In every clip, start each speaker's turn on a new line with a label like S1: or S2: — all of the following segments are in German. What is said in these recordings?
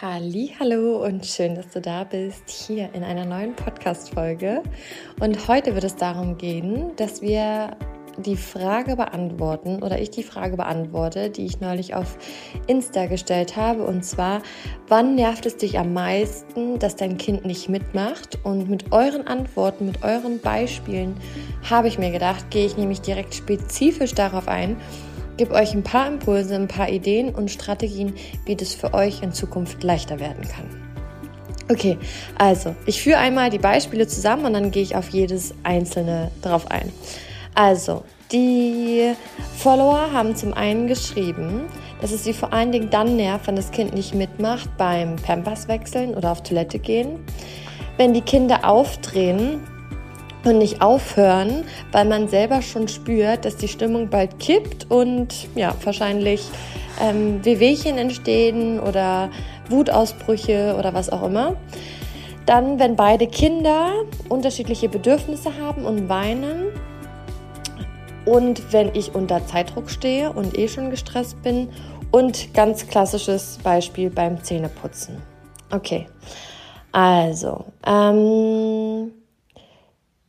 S1: Hallo und schön, dass du da bist, hier in einer neuen Podcast-Folge. Und heute wird es darum gehen, dass wir die Frage beantworten oder ich die Frage beantworte, die ich neulich auf Insta gestellt habe. Und zwar, wann nervt es dich am meisten, dass dein Kind nicht mitmacht? Und mit euren Antworten, mit euren Beispielen habe ich mir gedacht, gehe ich nämlich direkt spezifisch darauf ein gebe euch ein paar Impulse, ein paar Ideen und Strategien, wie das für euch in Zukunft leichter werden kann. Okay, also ich führe einmal die Beispiele zusammen und dann gehe ich auf jedes einzelne drauf ein. Also, die Follower haben zum einen geschrieben, dass es sie vor allen Dingen dann nervt, wenn das Kind nicht mitmacht beim Pampers wechseln oder auf Toilette gehen. Wenn die Kinder aufdrehen und nicht aufhören, weil man selber schon spürt, dass die Stimmung bald kippt und ja, wahrscheinlich ähm, Wehwehchen entstehen oder Wutausbrüche oder was auch immer. Dann, wenn beide Kinder unterschiedliche Bedürfnisse haben und weinen. Und wenn ich unter Zeitdruck stehe und eh schon gestresst bin. Und ganz klassisches Beispiel beim Zähneputzen. Okay, also, ähm,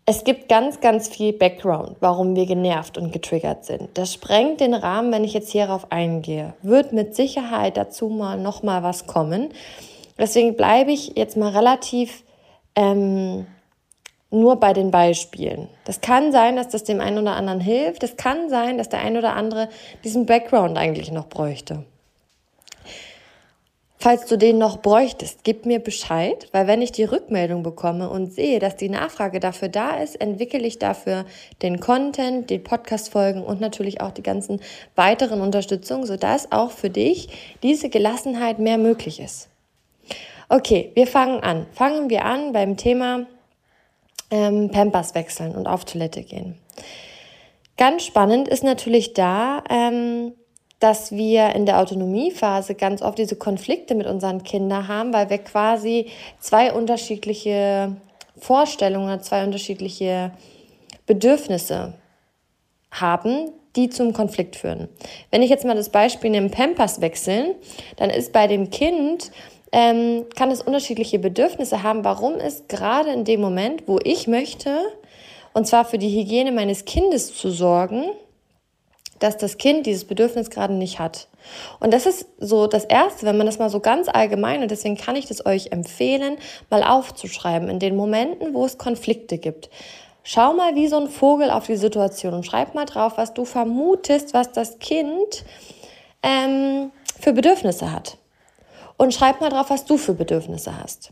S1: es gibt ganz, ganz viel Background, warum wir genervt und getriggert sind. Das sprengt den Rahmen, wenn ich jetzt hierauf eingehe. Wird mit Sicherheit dazu mal noch mal was kommen. Deswegen bleibe ich jetzt mal relativ ähm, nur bei den Beispielen. Das kann sein, dass das dem einen oder anderen hilft. Es kann sein, dass der ein oder andere diesen Background eigentlich noch bräuchte. Falls du den noch bräuchtest, gib mir Bescheid, weil wenn ich die Rückmeldung bekomme und sehe, dass die Nachfrage dafür da ist, entwickle ich dafür den Content, die Podcast-Folgen und natürlich auch die ganzen weiteren Unterstützungen, sodass auch für dich diese Gelassenheit mehr möglich ist. Okay, wir fangen an. Fangen wir an beim Thema ähm, Pampers wechseln und auf Toilette gehen. Ganz spannend ist natürlich da, ähm, dass wir in der Autonomiephase ganz oft diese Konflikte mit unseren Kindern haben, weil wir quasi zwei unterschiedliche Vorstellungen, zwei unterschiedliche Bedürfnisse haben, die zum Konflikt führen. Wenn ich jetzt mal das Beispiel nehme, Pampers wechseln, dann ist bei dem Kind, ähm, kann es unterschiedliche Bedürfnisse haben, warum es gerade in dem Moment, wo ich möchte, und zwar für die Hygiene meines Kindes zu sorgen, dass das Kind dieses Bedürfnis gerade nicht hat. Und das ist so das Erste, wenn man das mal so ganz allgemein, und deswegen kann ich das euch empfehlen, mal aufzuschreiben in den Momenten, wo es Konflikte gibt. Schau mal wie so ein Vogel auf die Situation und schreib mal drauf, was du vermutest, was das Kind ähm, für Bedürfnisse hat. Und schreib mal drauf, was du für Bedürfnisse hast.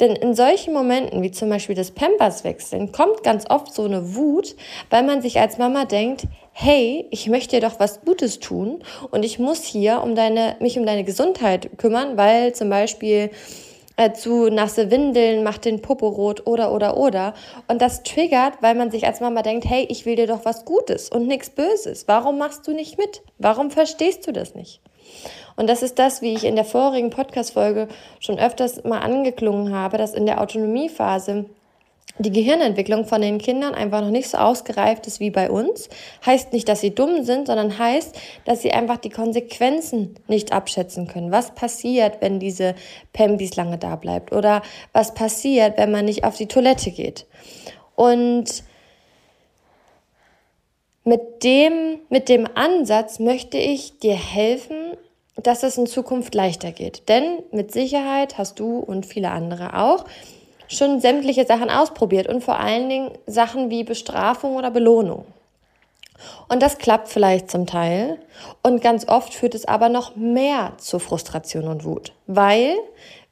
S1: Denn in solchen Momenten, wie zum Beispiel das Pampers wechseln, kommt ganz oft so eine Wut, weil man sich als Mama denkt, hey, ich möchte dir doch was Gutes tun und ich muss hier um deine, mich um deine Gesundheit kümmern, weil zum Beispiel äh, zu nasse Windeln macht den Popo rot oder oder oder. Und das triggert, weil man sich als Mama denkt, hey, ich will dir doch was Gutes und nichts Böses. Warum machst du nicht mit? Warum verstehst du das nicht? Und das ist das, wie ich in der vorigen Podcast-Folge schon öfters mal angeklungen habe, dass in der Autonomiephase die Gehirnentwicklung von den Kindern einfach noch nicht so ausgereift ist wie bei uns. Heißt nicht, dass sie dumm sind, sondern heißt, dass sie einfach die Konsequenzen nicht abschätzen können. Was passiert, wenn diese Pembis lange da bleibt? Oder was passiert, wenn man nicht auf die Toilette geht? Und mit dem, mit dem Ansatz möchte ich dir helfen, dass es in Zukunft leichter geht. Denn mit Sicherheit hast du und viele andere auch schon sämtliche Sachen ausprobiert und vor allen Dingen Sachen wie Bestrafung oder Belohnung. Und das klappt vielleicht zum Teil und ganz oft führt es aber noch mehr zu Frustration und Wut, weil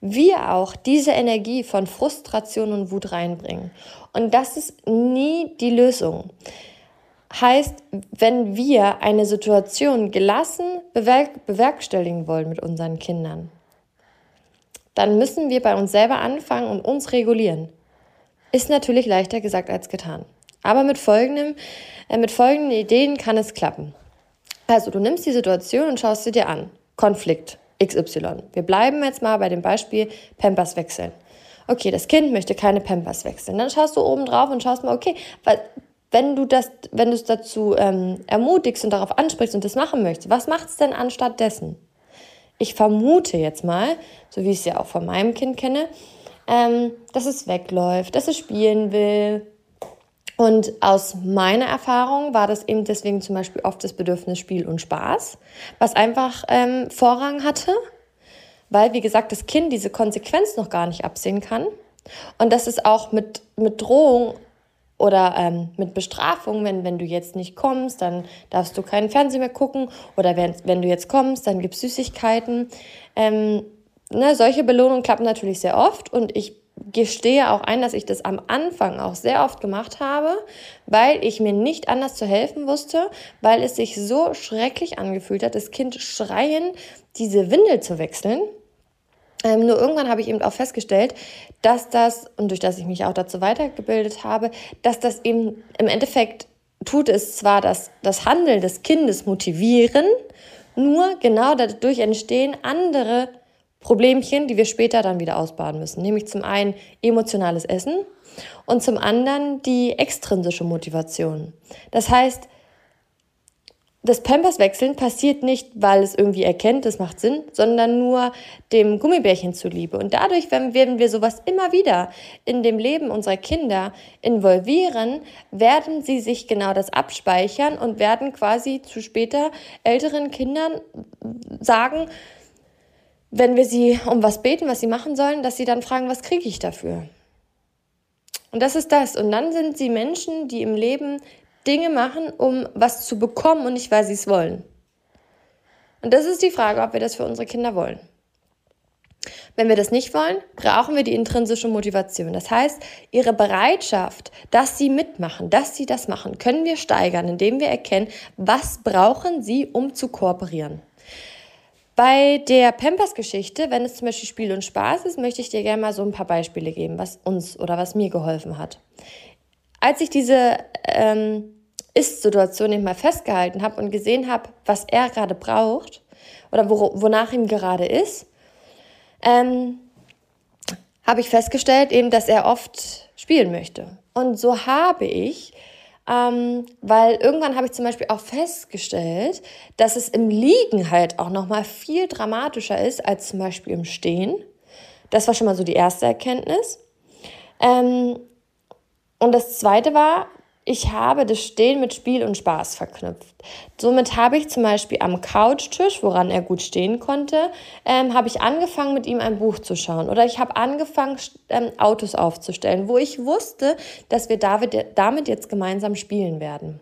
S1: wir auch diese Energie von Frustration und Wut reinbringen. Und das ist nie die Lösung. Heißt, wenn wir eine Situation gelassen bewerk bewerkstelligen wollen mit unseren Kindern, dann müssen wir bei uns selber anfangen und uns regulieren. Ist natürlich leichter gesagt als getan. Aber mit, folgendem, äh, mit folgenden Ideen kann es klappen. Also du nimmst die Situation und schaust sie dir an. Konflikt XY. Wir bleiben jetzt mal bei dem Beispiel Pampers wechseln. Okay, das Kind möchte keine Pampers wechseln. Dann schaust du oben drauf und schaust mal, okay, wenn du das, wenn du es dazu ähm, ermutigst und darauf ansprichst und das machen möchtest, was macht es denn anstatt dessen? ich vermute jetzt mal, so wie ich es ja auch von meinem Kind kenne, ähm, dass es wegläuft, dass es spielen will. Und aus meiner Erfahrung war das eben deswegen zum Beispiel oft das Bedürfnis Spiel und Spaß, was einfach ähm, Vorrang hatte, weil, wie gesagt, das Kind diese Konsequenz noch gar nicht absehen kann. Und dass es auch mit, mit Drohung oder ähm, mit Bestrafung, wenn, wenn du jetzt nicht kommst, dann darfst du keinen Fernsehen mehr gucken. Oder wenn, wenn du jetzt kommst, dann gibt es Süßigkeiten. Ähm, ne, solche Belohnungen klappen natürlich sehr oft und ich gestehe auch ein, dass ich das am Anfang auch sehr oft gemacht habe, weil ich mir nicht anders zu helfen wusste, weil es sich so schrecklich angefühlt hat, das Kind schreien, diese Windel zu wechseln. Ähm, nur irgendwann habe ich eben auch festgestellt, dass das, und durch das ich mich auch dazu weitergebildet habe, dass das eben im Endeffekt tut es zwar das, das Handeln des Kindes motivieren, nur genau dadurch entstehen andere Problemchen, die wir später dann wieder ausbaden müssen. Nämlich zum einen emotionales Essen und zum anderen die extrinsische Motivation. Das heißt, das Pampers wechseln passiert nicht, weil es irgendwie erkennt, das macht Sinn, sondern nur dem Gummibärchen zuliebe. Und dadurch, werden wir sowas immer wieder in dem Leben unserer Kinder involvieren, werden sie sich genau das abspeichern und werden quasi zu später älteren Kindern sagen, wenn wir sie um was beten, was sie machen sollen, dass sie dann fragen, was kriege ich dafür? Und das ist das. Und dann sind sie Menschen, die im Leben Dinge machen, um was zu bekommen und nicht, weil sie es wollen. Und das ist die Frage, ob wir das für unsere Kinder wollen. Wenn wir das nicht wollen, brauchen wir die intrinsische Motivation. Das heißt, ihre Bereitschaft, dass sie mitmachen, dass sie das machen, können wir steigern, indem wir erkennen, was brauchen sie, um zu kooperieren. Bei der Pampers-Geschichte, wenn es zum Beispiel Spiel und Spaß ist, möchte ich dir gerne mal so ein paar Beispiele geben, was uns oder was mir geholfen hat. Als ich diese ähm, ist-Situation eben mal festgehalten habe und gesehen habe, was er gerade braucht oder wo, wonach ihm gerade ist, ähm, habe ich festgestellt eben, dass er oft spielen möchte. Und so habe ich, ähm, weil irgendwann habe ich zum Beispiel auch festgestellt, dass es im Liegen halt auch noch mal viel dramatischer ist als zum Beispiel im Stehen. Das war schon mal so die erste Erkenntnis. Ähm, und das zweite war, ich habe das Stehen mit Spiel und Spaß verknüpft. Somit habe ich zum Beispiel am Couchtisch, woran er gut stehen konnte, ähm, habe ich angefangen, mit ihm ein Buch zu schauen. Oder ich habe angefangen, ähm, Autos aufzustellen, wo ich wusste, dass wir damit jetzt gemeinsam spielen werden.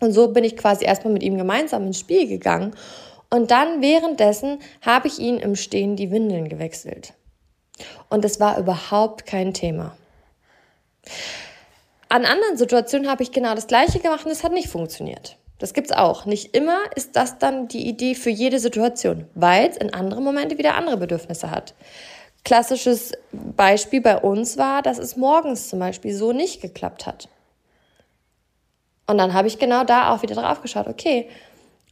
S1: Und so bin ich quasi erstmal mit ihm gemeinsam ins Spiel gegangen. Und dann währenddessen habe ich ihn im Stehen die Windeln gewechselt. Und es war überhaupt kein Thema. An anderen Situationen habe ich genau das Gleiche gemacht und es hat nicht funktioniert. Das gibt's auch. Nicht immer ist das dann die Idee für jede Situation, weil es in anderen Momente wieder andere Bedürfnisse hat. Klassisches Beispiel bei uns war, dass es morgens zum Beispiel so nicht geklappt hat. Und dann habe ich genau da auch wieder drauf geschaut, okay,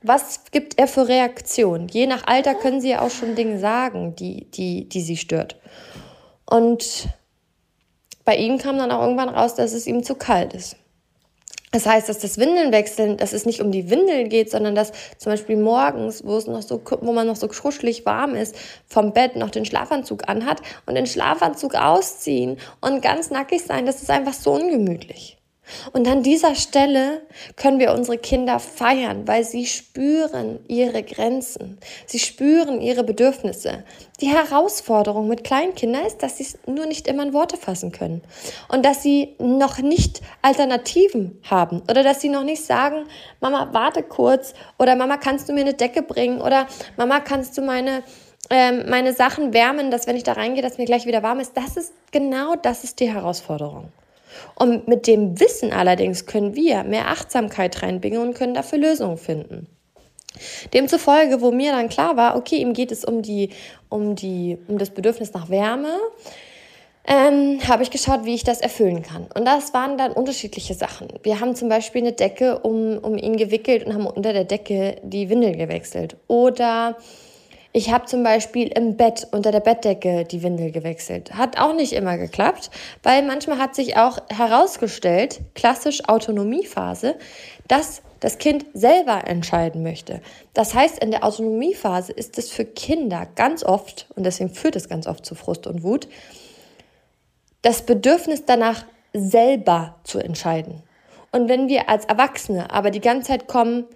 S1: was gibt er für Reaktionen? Je nach Alter können sie ja auch schon Dinge sagen, die, die, die sie stört. Und bei ihm kam dann auch irgendwann raus, dass es ihm zu kalt ist. Das heißt, dass das Windelnwechseln, dass es nicht um die Windeln geht, sondern dass zum Beispiel morgens, wo es noch so, wo man noch so kuschelig warm ist, vom Bett noch den Schlafanzug anhat und den Schlafanzug ausziehen und ganz nackig sein, das ist einfach so ungemütlich. Und an dieser Stelle können wir unsere Kinder feiern, weil sie spüren ihre Grenzen. Sie spüren ihre Bedürfnisse. Die Herausforderung mit Kleinkindern ist, dass sie es nur nicht immer in Worte fassen können. Und dass sie noch nicht Alternativen haben. Oder dass sie noch nicht sagen, Mama, warte kurz. Oder Mama, kannst du mir eine Decke bringen? Oder Mama, kannst du meine, ähm, meine Sachen wärmen, dass wenn ich da reingehe, dass mir gleich wieder warm ist. Das ist genau das ist die Herausforderung. Und mit dem Wissen allerdings können wir mehr Achtsamkeit reinbringen und können dafür Lösungen finden. Demzufolge, wo mir dann klar war, okay, ihm geht es um die, um die, um das Bedürfnis nach Wärme, ähm, habe ich geschaut, wie ich das erfüllen kann. Und das waren dann unterschiedliche Sachen. Wir haben zum Beispiel eine Decke um, um ihn gewickelt und haben unter der Decke die Windel gewechselt. Oder ich habe zum Beispiel im Bett unter der Bettdecke die Windel gewechselt. Hat auch nicht immer geklappt, weil manchmal hat sich auch herausgestellt, klassisch Autonomiephase, dass das Kind selber entscheiden möchte. Das heißt, in der Autonomiephase ist es für Kinder ganz oft, und deswegen führt es ganz oft zu Frust und Wut, das Bedürfnis danach selber zu entscheiden. Und wenn wir als Erwachsene aber die ganze Zeit kommen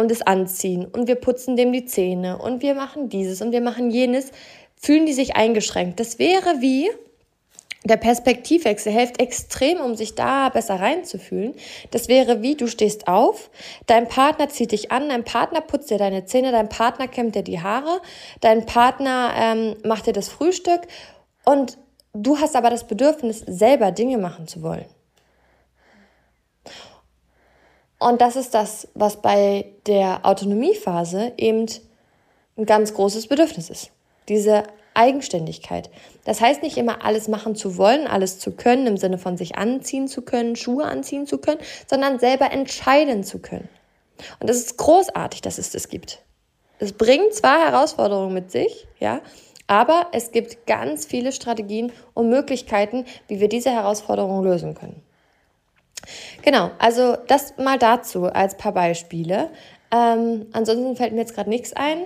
S1: und es anziehen und wir putzen dem die Zähne und wir machen dieses und wir machen jenes, fühlen die sich eingeschränkt. Das wäre wie, der Perspektivwechsel hilft extrem, um sich da besser reinzufühlen. Das wäre wie, du stehst auf, dein Partner zieht dich an, dein Partner putzt dir deine Zähne, dein Partner kämmt dir die Haare, dein Partner ähm, macht dir das Frühstück und du hast aber das Bedürfnis, selber Dinge machen zu wollen. Und das ist das, was bei der Autonomiephase eben ein ganz großes Bedürfnis ist. Diese Eigenständigkeit. Das heißt nicht immer alles machen zu wollen, alles zu können, im Sinne von sich anziehen zu können, Schuhe anziehen zu können, sondern selber entscheiden zu können. Und das ist großartig, dass es das gibt. Es bringt zwar Herausforderungen mit sich, ja, aber es gibt ganz viele Strategien und Möglichkeiten, wie wir diese Herausforderungen lösen können. Genau, also das mal dazu als paar Beispiele. Ähm, ansonsten fällt mir jetzt gerade nichts ein.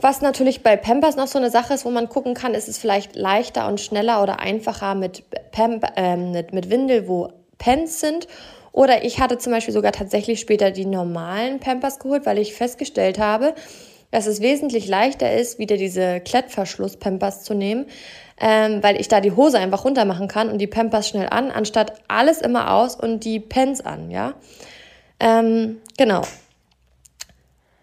S1: Was natürlich bei Pampers noch so eine Sache ist, wo man gucken kann, ist es vielleicht leichter und schneller oder einfacher mit, Pamp äh, mit, mit Windel, wo Pens sind. Oder ich hatte zum Beispiel sogar tatsächlich später die normalen Pampers geholt, weil ich festgestellt habe, dass es wesentlich leichter ist, wieder diese Klettverschluss-Pampers zu nehmen, ähm, weil ich da die Hose einfach runter machen kann und die Pampers schnell an, anstatt alles immer aus und die Pens an, ja. Ähm, genau.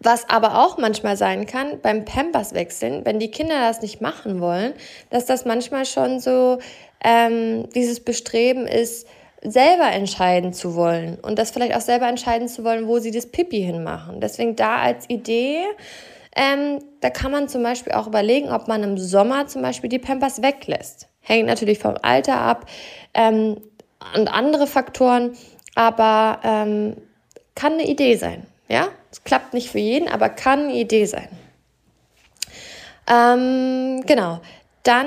S1: Was aber auch manchmal sein kann beim Pampers wechseln, wenn die Kinder das nicht machen wollen, dass das manchmal schon so ähm, dieses Bestreben ist, selber entscheiden zu wollen und das vielleicht auch selber entscheiden zu wollen, wo sie das Pipi hinmachen. Deswegen da als Idee ähm, da kann man zum Beispiel auch überlegen, ob man im Sommer zum Beispiel die Pampers weglässt. Hängt natürlich vom Alter ab ähm, und andere Faktoren, aber ähm, kann eine Idee sein. Ja, es klappt nicht für jeden, aber kann eine Idee sein. Ähm, genau. Dann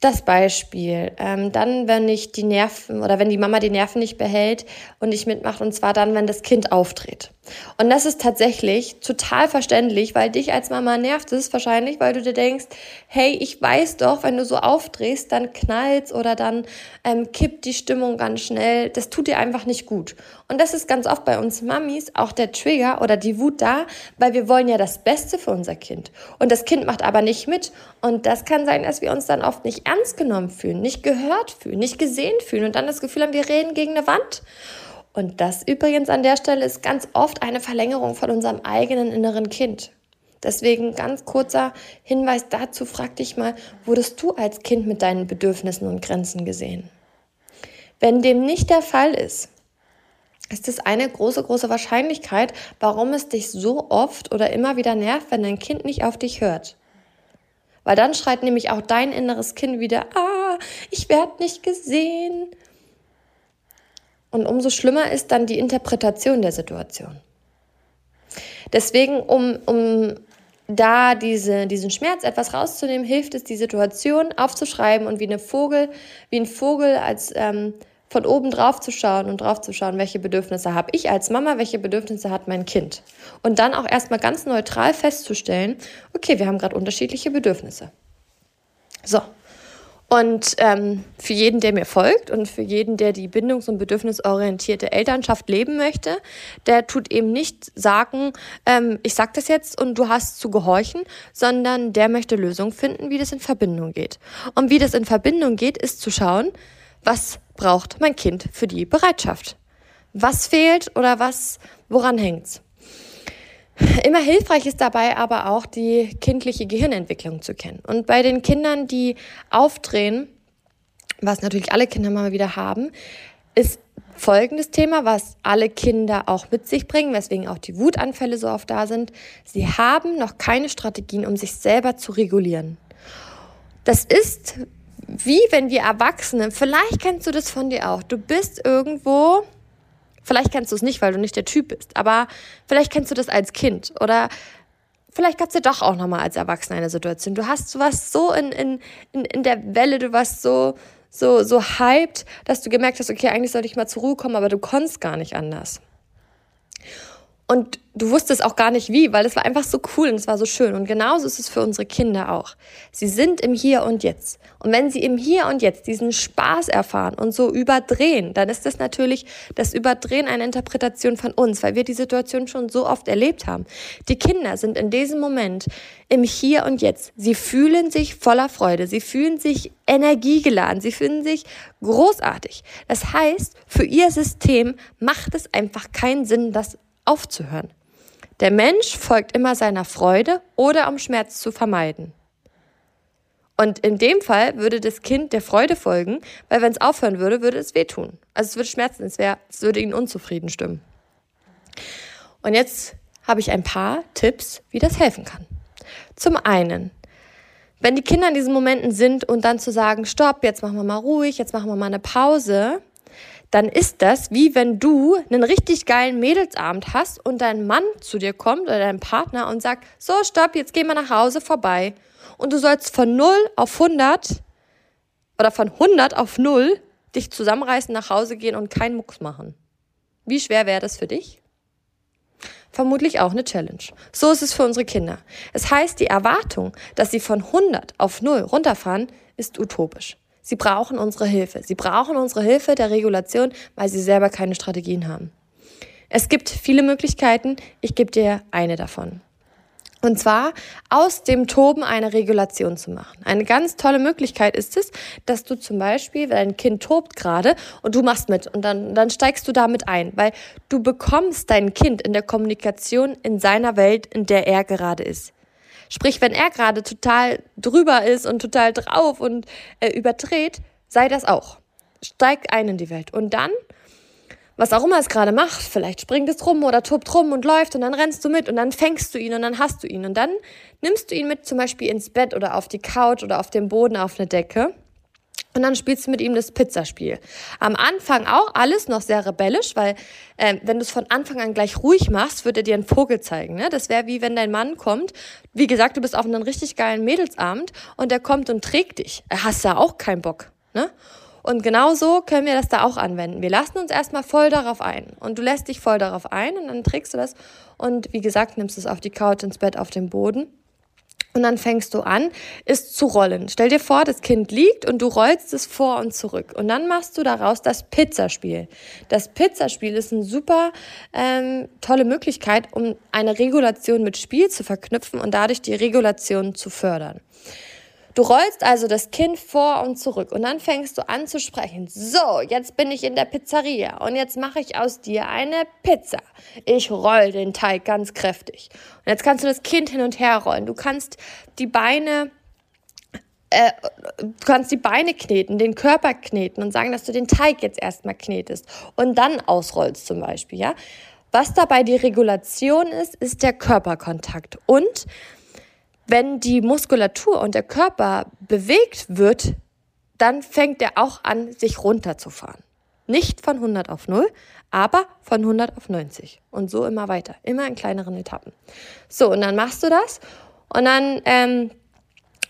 S1: das Beispiel. Ähm, dann, wenn ich die Nerven oder wenn die Mama die Nerven nicht behält und nicht mitmacht, und zwar dann, wenn das Kind auftritt. Und das ist tatsächlich total verständlich, weil dich als Mama nervt es wahrscheinlich, weil du dir denkst, hey, ich weiß doch, wenn du so aufdrehst, dann knallt's oder dann ähm, kippt die Stimmung ganz schnell. Das tut dir einfach nicht gut. Und das ist ganz oft bei uns Mamis auch der Trigger oder die Wut da, weil wir wollen ja das Beste für unser Kind. Und das Kind macht aber nicht mit. Und das kann sein, dass wir uns dann oft nicht ernst genommen fühlen, nicht gehört fühlen, nicht gesehen fühlen und dann das Gefühl haben, wir reden gegen eine Wand. Und das übrigens an der Stelle ist ganz oft eine Verlängerung von unserem eigenen inneren Kind. Deswegen ganz kurzer Hinweis dazu, frag dich mal, wurdest du als Kind mit deinen Bedürfnissen und Grenzen gesehen? Wenn dem nicht der Fall ist, ist es eine große, große Wahrscheinlichkeit, warum es dich so oft oder immer wieder nervt, wenn dein Kind nicht auf dich hört. Weil dann schreit nämlich auch dein inneres Kind wieder, ah, ich werde nicht gesehen. Und umso schlimmer ist dann die Interpretation der Situation. Deswegen, um, um da diese, diesen Schmerz etwas rauszunehmen, hilft es, die Situation aufzuschreiben und wie eine Vogel, wie ein Vogel als ähm, von oben drauf zu schauen und drauf zu schauen, welche Bedürfnisse habe ich als Mama, welche Bedürfnisse hat mein Kind. Und dann auch erstmal ganz neutral festzustellen, okay, wir haben gerade unterschiedliche Bedürfnisse. So, und ähm, für jeden, der mir folgt und für jeden, der die bindungs- und bedürfnisorientierte Elternschaft leben möchte, der tut eben nicht sagen, ähm, ich sag das jetzt und du hast zu gehorchen, sondern der möchte Lösungen finden, wie das in Verbindung geht. Und wie das in Verbindung geht, ist zu schauen, was braucht mein Kind für die Bereitschaft? Was fehlt oder was, woran hängt's? Immer hilfreich ist dabei aber auch die kindliche Gehirnentwicklung zu kennen. Und bei den Kindern, die aufdrehen, was natürlich alle Kinder mal wieder haben, ist folgendes Thema, was alle Kinder auch mit sich bringen, weswegen auch die Wutanfälle so oft da sind. Sie haben noch keine Strategien, um sich selber zu regulieren. Das ist wie wenn wir Erwachsene, vielleicht kennst du das von dir auch, du bist irgendwo Vielleicht kennst du es nicht, weil du nicht der Typ bist, aber vielleicht kennst du das als Kind oder vielleicht gab es ja doch auch nochmal als Erwachsener eine Situation. Du hast, du warst so in, in, in, in der Welle, du warst so, so, so hyped, dass du gemerkt hast, okay, eigentlich sollte ich mal zur Ruhe kommen, aber du konntest gar nicht anders. Und du wusstest auch gar nicht wie, weil es war einfach so cool und es war so schön. Und genauso ist es für unsere Kinder auch. Sie sind im Hier und Jetzt. Und wenn sie im Hier und Jetzt diesen Spaß erfahren und so überdrehen, dann ist das natürlich das Überdrehen eine Interpretation von uns, weil wir die Situation schon so oft erlebt haben. Die Kinder sind in diesem Moment im Hier und Jetzt. Sie fühlen sich voller Freude. Sie fühlen sich energiegeladen. Sie fühlen sich großartig. Das heißt, für ihr System macht es einfach keinen Sinn, das aufzuhören. Der Mensch folgt immer seiner Freude oder um Schmerz zu vermeiden. Und in dem Fall würde das Kind der Freude folgen, weil wenn es aufhören würde, würde es wehtun. Also es würde schmerzen, es, wär, es würde ihn unzufrieden stimmen. Und jetzt habe ich ein paar Tipps, wie das helfen kann. Zum einen, wenn die Kinder in diesen Momenten sind und dann zu sagen, stopp, jetzt machen wir mal ruhig, jetzt machen wir mal eine Pause, dann ist das wie wenn du einen richtig geilen Mädelsabend hast und dein Mann zu dir kommt oder dein Partner und sagt, so, stopp, jetzt gehen wir nach Hause vorbei. Und du sollst von 0 auf 100 oder von 100 auf 0 dich zusammenreißen, nach Hause gehen und keinen Mucks machen. Wie schwer wäre das für dich? Vermutlich auch eine Challenge. So ist es für unsere Kinder. Es heißt, die Erwartung, dass sie von 100 auf 0 runterfahren, ist utopisch. Sie brauchen unsere Hilfe. Sie brauchen unsere Hilfe der Regulation, weil sie selber keine Strategien haben. Es gibt viele Möglichkeiten. Ich gebe dir eine davon. Und zwar aus dem Toben eine Regulation zu machen. Eine ganz tolle Möglichkeit ist es, dass du zum Beispiel, dein Kind tobt gerade und du machst mit und dann, dann steigst du damit ein, weil du bekommst dein Kind in der Kommunikation in seiner Welt, in der er gerade ist. Sprich, wenn er gerade total drüber ist und total drauf und äh, überdreht, sei das auch. Steig ein in die Welt. Und dann, was auch immer es gerade macht, vielleicht springt es rum oder tobt rum und läuft und dann rennst du mit und dann fängst du ihn und dann hast du ihn. Und dann nimmst du ihn mit zum Beispiel ins Bett oder auf die Couch oder auf den Boden auf eine Decke und dann spielst du mit ihm das Pizzaspiel. Am Anfang auch alles noch sehr rebellisch, weil äh, wenn du es von Anfang an gleich ruhig machst, wird er dir einen Vogel zeigen. Ne? Das wäre wie wenn dein Mann kommt. Wie gesagt, du bist auf einem richtig geilen Mädelsabend und der kommt und trägt dich. Er hast ja auch keinen Bock. Ne? Und genau so können wir das da auch anwenden. Wir lassen uns erstmal voll darauf ein. Und du lässt dich voll darauf ein und dann trägst du das. Und wie gesagt, nimmst es auf die Couch, ins Bett, auf den Boden. Und dann fängst du an, es zu rollen. Stell dir vor, das Kind liegt und du rollst es vor und zurück. Und dann machst du daraus das Pizzaspiel. Das Pizzaspiel ist eine super ähm, tolle Möglichkeit, um eine Regulation mit Spiel zu verknüpfen und dadurch die Regulation zu fördern. Du rollst also das Kind vor und zurück und dann fängst du an zu sprechen. So, jetzt bin ich in der Pizzeria und jetzt mache ich aus dir eine Pizza. Ich roll den Teig ganz kräftig. Und jetzt kannst du das Kind hin und her rollen. Du kannst die Beine äh, du kannst die Beine kneten, den Körper kneten und sagen, dass du den Teig jetzt erstmal knetest und dann ausrollst zum Beispiel, ja. Was dabei die Regulation ist, ist der Körperkontakt und wenn die Muskulatur und der Körper bewegt wird, dann fängt er auch an, sich runterzufahren. Nicht von 100 auf 0, aber von 100 auf 90. Und so immer weiter, immer in kleineren Etappen. So, und dann machst du das und dann ähm,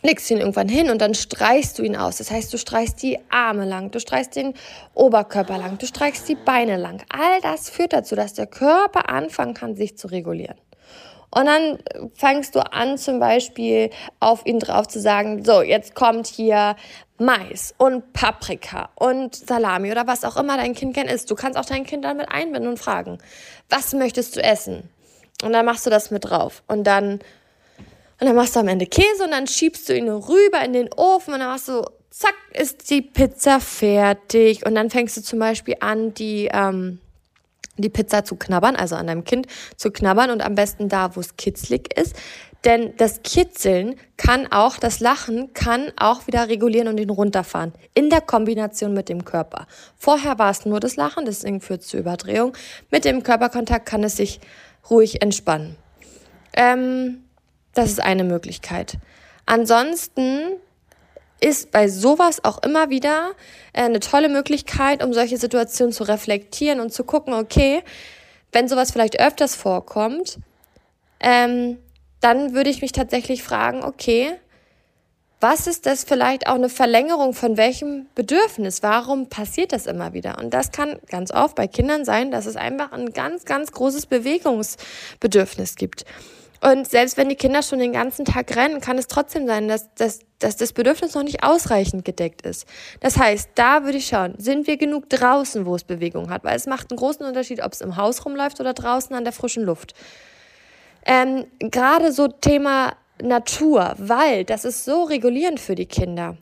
S1: legst du ihn irgendwann hin und dann streichst du ihn aus. Das heißt, du streichst die Arme lang, du streichst den Oberkörper lang, du streichst die Beine lang. All das führt dazu, dass der Körper anfangen kann, sich zu regulieren. Und dann fängst du an, zum Beispiel auf ihn drauf zu sagen, so, jetzt kommt hier Mais und Paprika und Salami oder was auch immer dein Kind gern isst. Du kannst auch dein Kind damit einbinden und fragen, was möchtest du essen? Und dann machst du das mit drauf. Und dann, und dann machst du am Ende Käse und dann schiebst du ihn rüber in den Ofen und dann machst du, zack, ist die Pizza fertig. Und dann fängst du zum Beispiel an, die, ähm, die Pizza zu knabbern, also an deinem Kind zu knabbern und am besten da, wo es kitzlig ist. Denn das Kitzeln kann auch, das Lachen kann auch wieder regulieren und ihn runterfahren. In der Kombination mit dem Körper. Vorher war es nur das Lachen, deswegen führt es zu Überdrehung. Mit dem Körperkontakt kann es sich ruhig entspannen. Ähm, das ist eine Möglichkeit. Ansonsten ist bei sowas auch immer wieder äh, eine tolle Möglichkeit, um solche Situationen zu reflektieren und zu gucken, okay, wenn sowas vielleicht öfters vorkommt, ähm, dann würde ich mich tatsächlich fragen, okay, was ist das vielleicht auch eine Verlängerung von welchem Bedürfnis? Warum passiert das immer wieder? Und das kann ganz oft bei Kindern sein, dass es einfach ein ganz, ganz großes Bewegungsbedürfnis gibt. Und selbst wenn die Kinder schon den ganzen Tag rennen, kann es trotzdem sein, dass, dass, dass das Bedürfnis noch nicht ausreichend gedeckt ist. Das heißt, da würde ich schauen, sind wir genug draußen, wo es Bewegung hat? Weil es macht einen großen Unterschied, ob es im Haus rumläuft oder draußen an der frischen Luft. Ähm, Gerade so Thema Natur, Wald, das ist so regulierend für die Kinder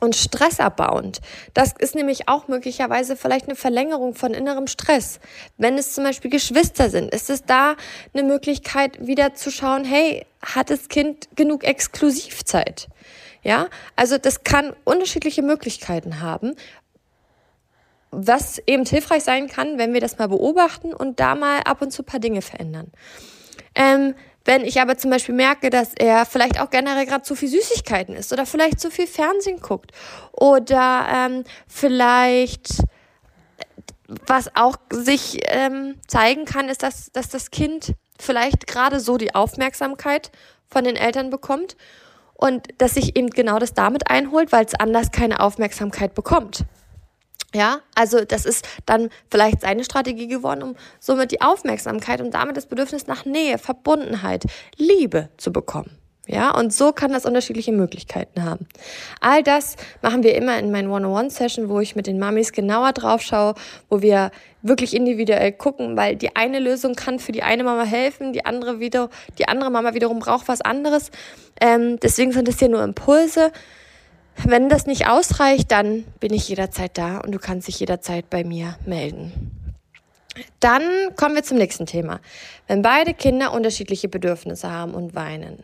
S1: und stressabbauend. Das ist nämlich auch möglicherweise vielleicht eine Verlängerung von innerem Stress. Wenn es zum Beispiel Geschwister sind, ist es da eine Möglichkeit, wieder zu schauen, hey, hat das Kind genug Exklusivzeit? Ja, also das kann unterschiedliche Möglichkeiten haben, was eben hilfreich sein kann, wenn wir das mal beobachten und da mal ab und zu paar Dinge verändern. Ähm, wenn ich aber zum Beispiel merke, dass er vielleicht auch generell gerade zu viel Süßigkeiten isst oder vielleicht zu viel Fernsehen guckt oder ähm, vielleicht was auch sich ähm, zeigen kann, ist, dass, dass das Kind vielleicht gerade so die Aufmerksamkeit von den Eltern bekommt und dass sich eben genau das damit einholt, weil es anders keine Aufmerksamkeit bekommt. Ja, also das ist dann vielleicht seine Strategie geworden, um somit die Aufmerksamkeit und damit das Bedürfnis nach Nähe, Verbundenheit, Liebe zu bekommen. Ja, und so kann das unterschiedliche Möglichkeiten haben. All das machen wir immer in meinen One-on-One-Session, wo ich mit den Mamis genauer drauf schaue, wo wir wirklich individuell gucken, weil die eine Lösung kann für die eine Mama helfen, die andere wieder, die andere Mama wiederum braucht was anderes. Ähm, deswegen sind es hier nur Impulse. Wenn das nicht ausreicht, dann bin ich jederzeit da und du kannst dich jederzeit bei mir melden. Dann kommen wir zum nächsten Thema. Wenn beide Kinder unterschiedliche Bedürfnisse haben und weinen.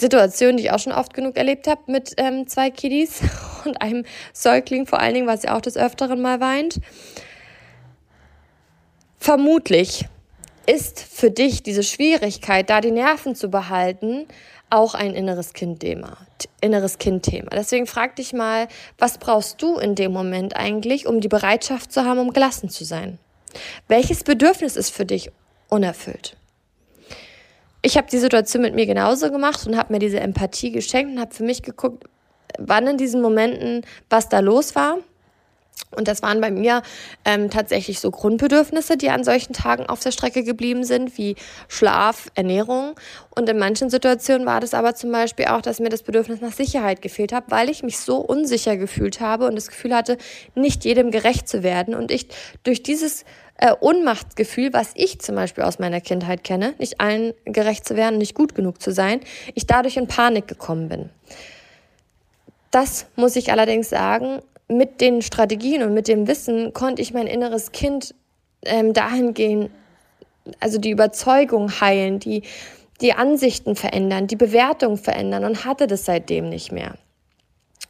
S1: Situation, die ich auch schon oft genug erlebt habe mit ähm, zwei Kiddies und einem Säugling, vor allen Dingen, was ja auch des Öfteren mal weint. Vermutlich ist für dich diese Schwierigkeit, da die Nerven zu behalten, auch ein inneres Kindthema. Inneres Kindthema. Deswegen frag dich mal, was brauchst du in dem Moment eigentlich, um die Bereitschaft zu haben, um gelassen zu sein? Welches Bedürfnis ist für dich unerfüllt? Ich habe die Situation mit mir genauso gemacht und habe mir diese Empathie geschenkt und habe für mich geguckt, wann in diesen Momenten was da los war und das waren bei mir ähm, tatsächlich so Grundbedürfnisse, die an solchen Tagen auf der Strecke geblieben sind, wie Schlaf, Ernährung. Und in manchen Situationen war das aber zum Beispiel auch, dass mir das Bedürfnis nach Sicherheit gefehlt hat, weil ich mich so unsicher gefühlt habe und das Gefühl hatte, nicht jedem gerecht zu werden. Und ich durch dieses äh, Unmachtsgefühl, was ich zum Beispiel aus meiner Kindheit kenne, nicht allen gerecht zu werden, nicht gut genug zu sein, ich dadurch in Panik gekommen bin. Das muss ich allerdings sagen, mit den Strategien und mit dem Wissen konnte ich mein inneres Kind ähm, dahingehend, also die Überzeugung heilen, die, die Ansichten verändern, die Bewertung verändern und hatte das seitdem nicht mehr.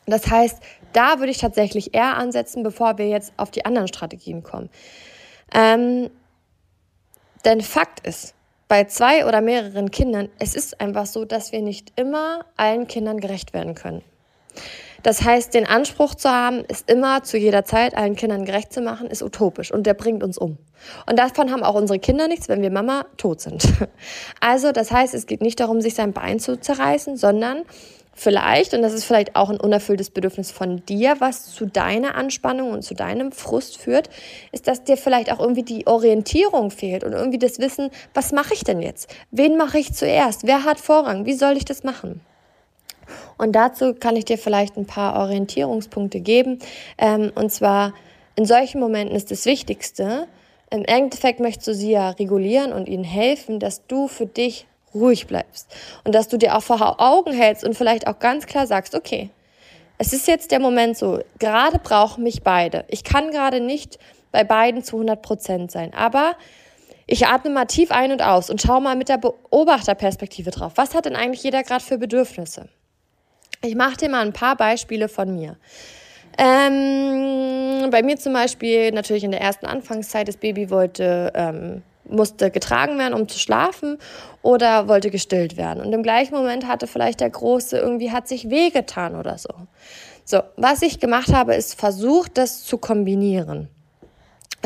S1: Das heißt, da würde ich tatsächlich eher ansetzen, bevor wir jetzt auf die anderen Strategien kommen. Ähm, denn Fakt ist, bei zwei oder mehreren Kindern, es ist einfach so, dass wir nicht immer allen Kindern gerecht werden können. Das heißt, den Anspruch zu haben, ist immer zu jeder Zeit allen Kindern gerecht zu machen, ist utopisch und der bringt uns um. Und davon haben auch unsere Kinder nichts, wenn wir Mama tot sind. Also, das heißt, es geht nicht darum, sich sein Bein zu zerreißen, sondern vielleicht, und das ist vielleicht auch ein unerfülltes Bedürfnis von dir, was zu deiner Anspannung und zu deinem Frust führt, ist, dass dir vielleicht auch irgendwie die Orientierung fehlt und irgendwie das Wissen, was mache ich denn jetzt? Wen mache ich zuerst? Wer hat Vorrang? Wie soll ich das machen? Und dazu kann ich dir vielleicht ein paar Orientierungspunkte geben. Ähm, und zwar in solchen Momenten ist das Wichtigste, im Endeffekt möchtest du sie ja regulieren und ihnen helfen, dass du für dich ruhig bleibst und dass du dir auch vor Augen hältst und vielleicht auch ganz klar sagst, okay, es ist jetzt der Moment so, gerade brauchen mich beide. Ich kann gerade nicht bei beiden zu 100 Prozent sein, aber ich atme mal tief ein und aus und schau mal mit der Beobachterperspektive drauf. Was hat denn eigentlich jeder gerade für Bedürfnisse? Ich mache dir mal ein paar Beispiele von mir. Ähm, bei mir zum Beispiel natürlich in der ersten Anfangszeit, das Baby wollte, ähm, musste getragen werden, um zu schlafen oder wollte gestillt werden. Und im gleichen Moment hatte vielleicht der Große irgendwie, hat sich wehgetan oder so. So, was ich gemacht habe, ist versucht, das zu kombinieren.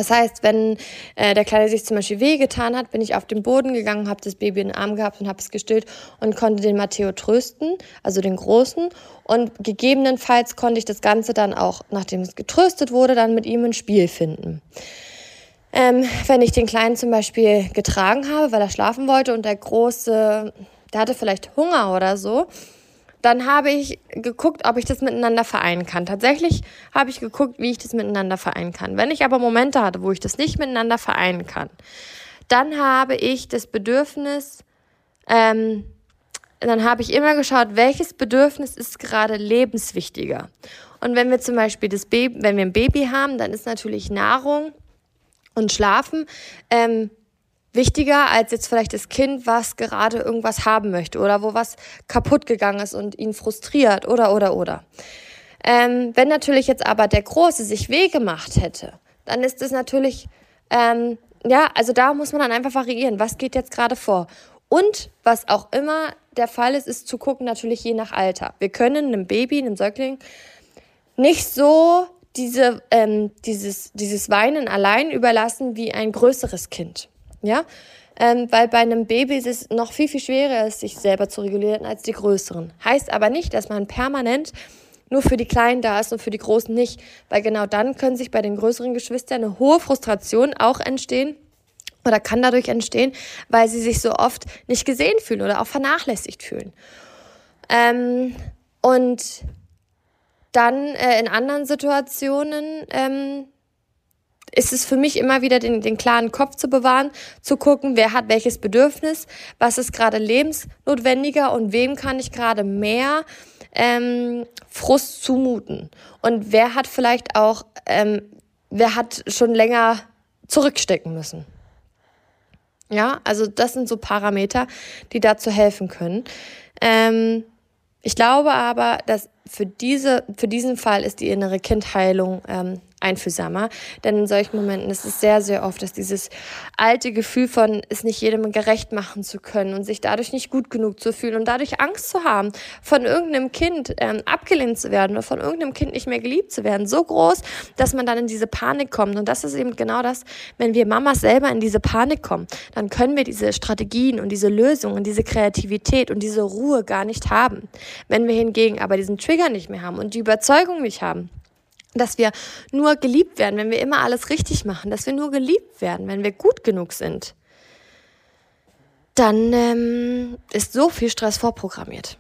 S1: Das heißt, wenn äh, der Kleine sich zum Beispiel wehgetan hat, bin ich auf den Boden gegangen, habe das Baby in den Arm gehabt und habe es gestillt und konnte den Matteo trösten, also den Großen. Und gegebenenfalls konnte ich das Ganze dann auch, nachdem es getröstet wurde, dann mit ihm ein Spiel finden. Ähm, wenn ich den Kleinen zum Beispiel getragen habe, weil er schlafen wollte und der Große, der hatte vielleicht Hunger oder so, dann habe ich geguckt, ob ich das miteinander vereinen kann. Tatsächlich habe ich geguckt, wie ich das miteinander vereinen kann. Wenn ich aber Momente hatte, wo ich das nicht miteinander vereinen kann, dann habe ich das Bedürfnis, ähm, dann habe ich immer geschaut, welches Bedürfnis ist gerade lebenswichtiger. Und wenn wir zum Beispiel das Baby, wenn wir ein Baby haben, dann ist natürlich Nahrung und Schlafen ähm, wichtiger als jetzt vielleicht das Kind, was gerade irgendwas haben möchte oder wo was kaputt gegangen ist und ihn frustriert oder oder oder. Ähm, wenn natürlich jetzt aber der Große sich weh gemacht hätte, dann ist es natürlich, ähm, ja, also da muss man dann einfach variieren, was geht jetzt gerade vor. Und was auch immer der Fall ist, ist zu gucken, natürlich je nach Alter. Wir können einem Baby, einem Säugling nicht so diese, ähm, dieses, dieses Weinen allein überlassen wie ein größeres Kind. Ja, ähm, weil bei einem Baby ist es noch viel, viel schwerer, es sich selber zu regulieren als die größeren. Heißt aber nicht, dass man permanent nur für die Kleinen da ist und für die Großen nicht, weil genau dann können sich bei den größeren Geschwistern eine hohe Frustration auch entstehen oder kann dadurch entstehen, weil sie sich so oft nicht gesehen fühlen oder auch vernachlässigt fühlen. Ähm, und dann äh, in anderen Situationen ähm, ist es für mich immer wieder den, den klaren Kopf zu bewahren, zu gucken, wer hat welches Bedürfnis, was ist gerade lebensnotwendiger und wem kann ich gerade mehr ähm, Frust zumuten. Und wer hat vielleicht auch, ähm, wer hat schon länger zurückstecken müssen. Ja, also das sind so Parameter, die dazu helfen können. Ähm, ich glaube aber, dass für, diese, für diesen Fall ist die innere Kindheilung ähm, einfühlsamer. Denn in solchen Momenten ist es sehr, sehr oft, dass dieses alte Gefühl von es nicht jedem gerecht machen zu können und sich dadurch nicht gut genug zu fühlen und dadurch Angst zu haben, von irgendeinem Kind ähm, abgelehnt zu werden oder von irgendeinem Kind nicht mehr geliebt zu werden, so groß, dass man dann in diese Panik kommt. Und das ist eben genau das, wenn wir Mamas selber in diese Panik kommen, dann können wir diese Strategien und diese Lösungen, diese Kreativität und diese Ruhe gar nicht haben. Wenn wir hingegen aber diesen Trigger nicht mehr haben und die Überzeugung nicht haben, dass wir nur geliebt werden, wenn wir immer alles richtig machen, dass wir nur geliebt werden, wenn wir gut genug sind, dann ähm, ist so viel Stress vorprogrammiert.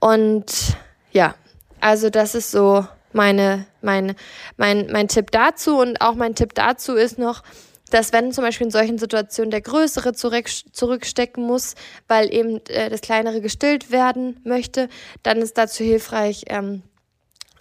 S1: Und ja, also das ist so meine, mein, mein, mein Tipp dazu. Und auch mein Tipp dazu ist noch, dass wenn zum Beispiel in solchen Situationen der Größere zurück, zurückstecken muss, weil eben äh, das Kleinere gestillt werden möchte, dann ist dazu hilfreich, ähm,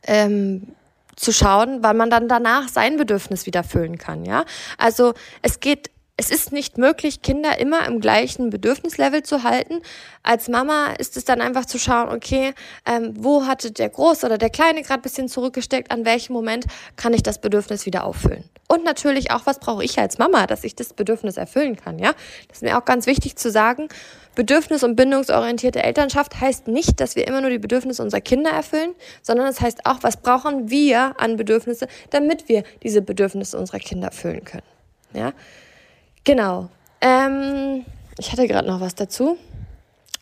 S1: ähm, zu schauen, weil man dann danach sein Bedürfnis wieder füllen kann, ja. Also es geht es ist nicht möglich, Kinder immer im gleichen Bedürfnislevel zu halten. Als Mama ist es dann einfach zu schauen, okay, ähm, wo hatte der Große oder der Kleine gerade bisschen zurückgesteckt, an welchem Moment kann ich das Bedürfnis wieder auffüllen. Und natürlich auch, was brauche ich als Mama, dass ich das Bedürfnis erfüllen kann, ja. Das ist mir auch ganz wichtig zu sagen. Bedürfnis- und bindungsorientierte Elternschaft heißt nicht, dass wir immer nur die Bedürfnisse unserer Kinder erfüllen, sondern es heißt auch, was brauchen wir an Bedürfnisse, damit wir diese Bedürfnisse unserer Kinder erfüllen können, ja. Genau. Ähm, ich hatte gerade noch was dazu.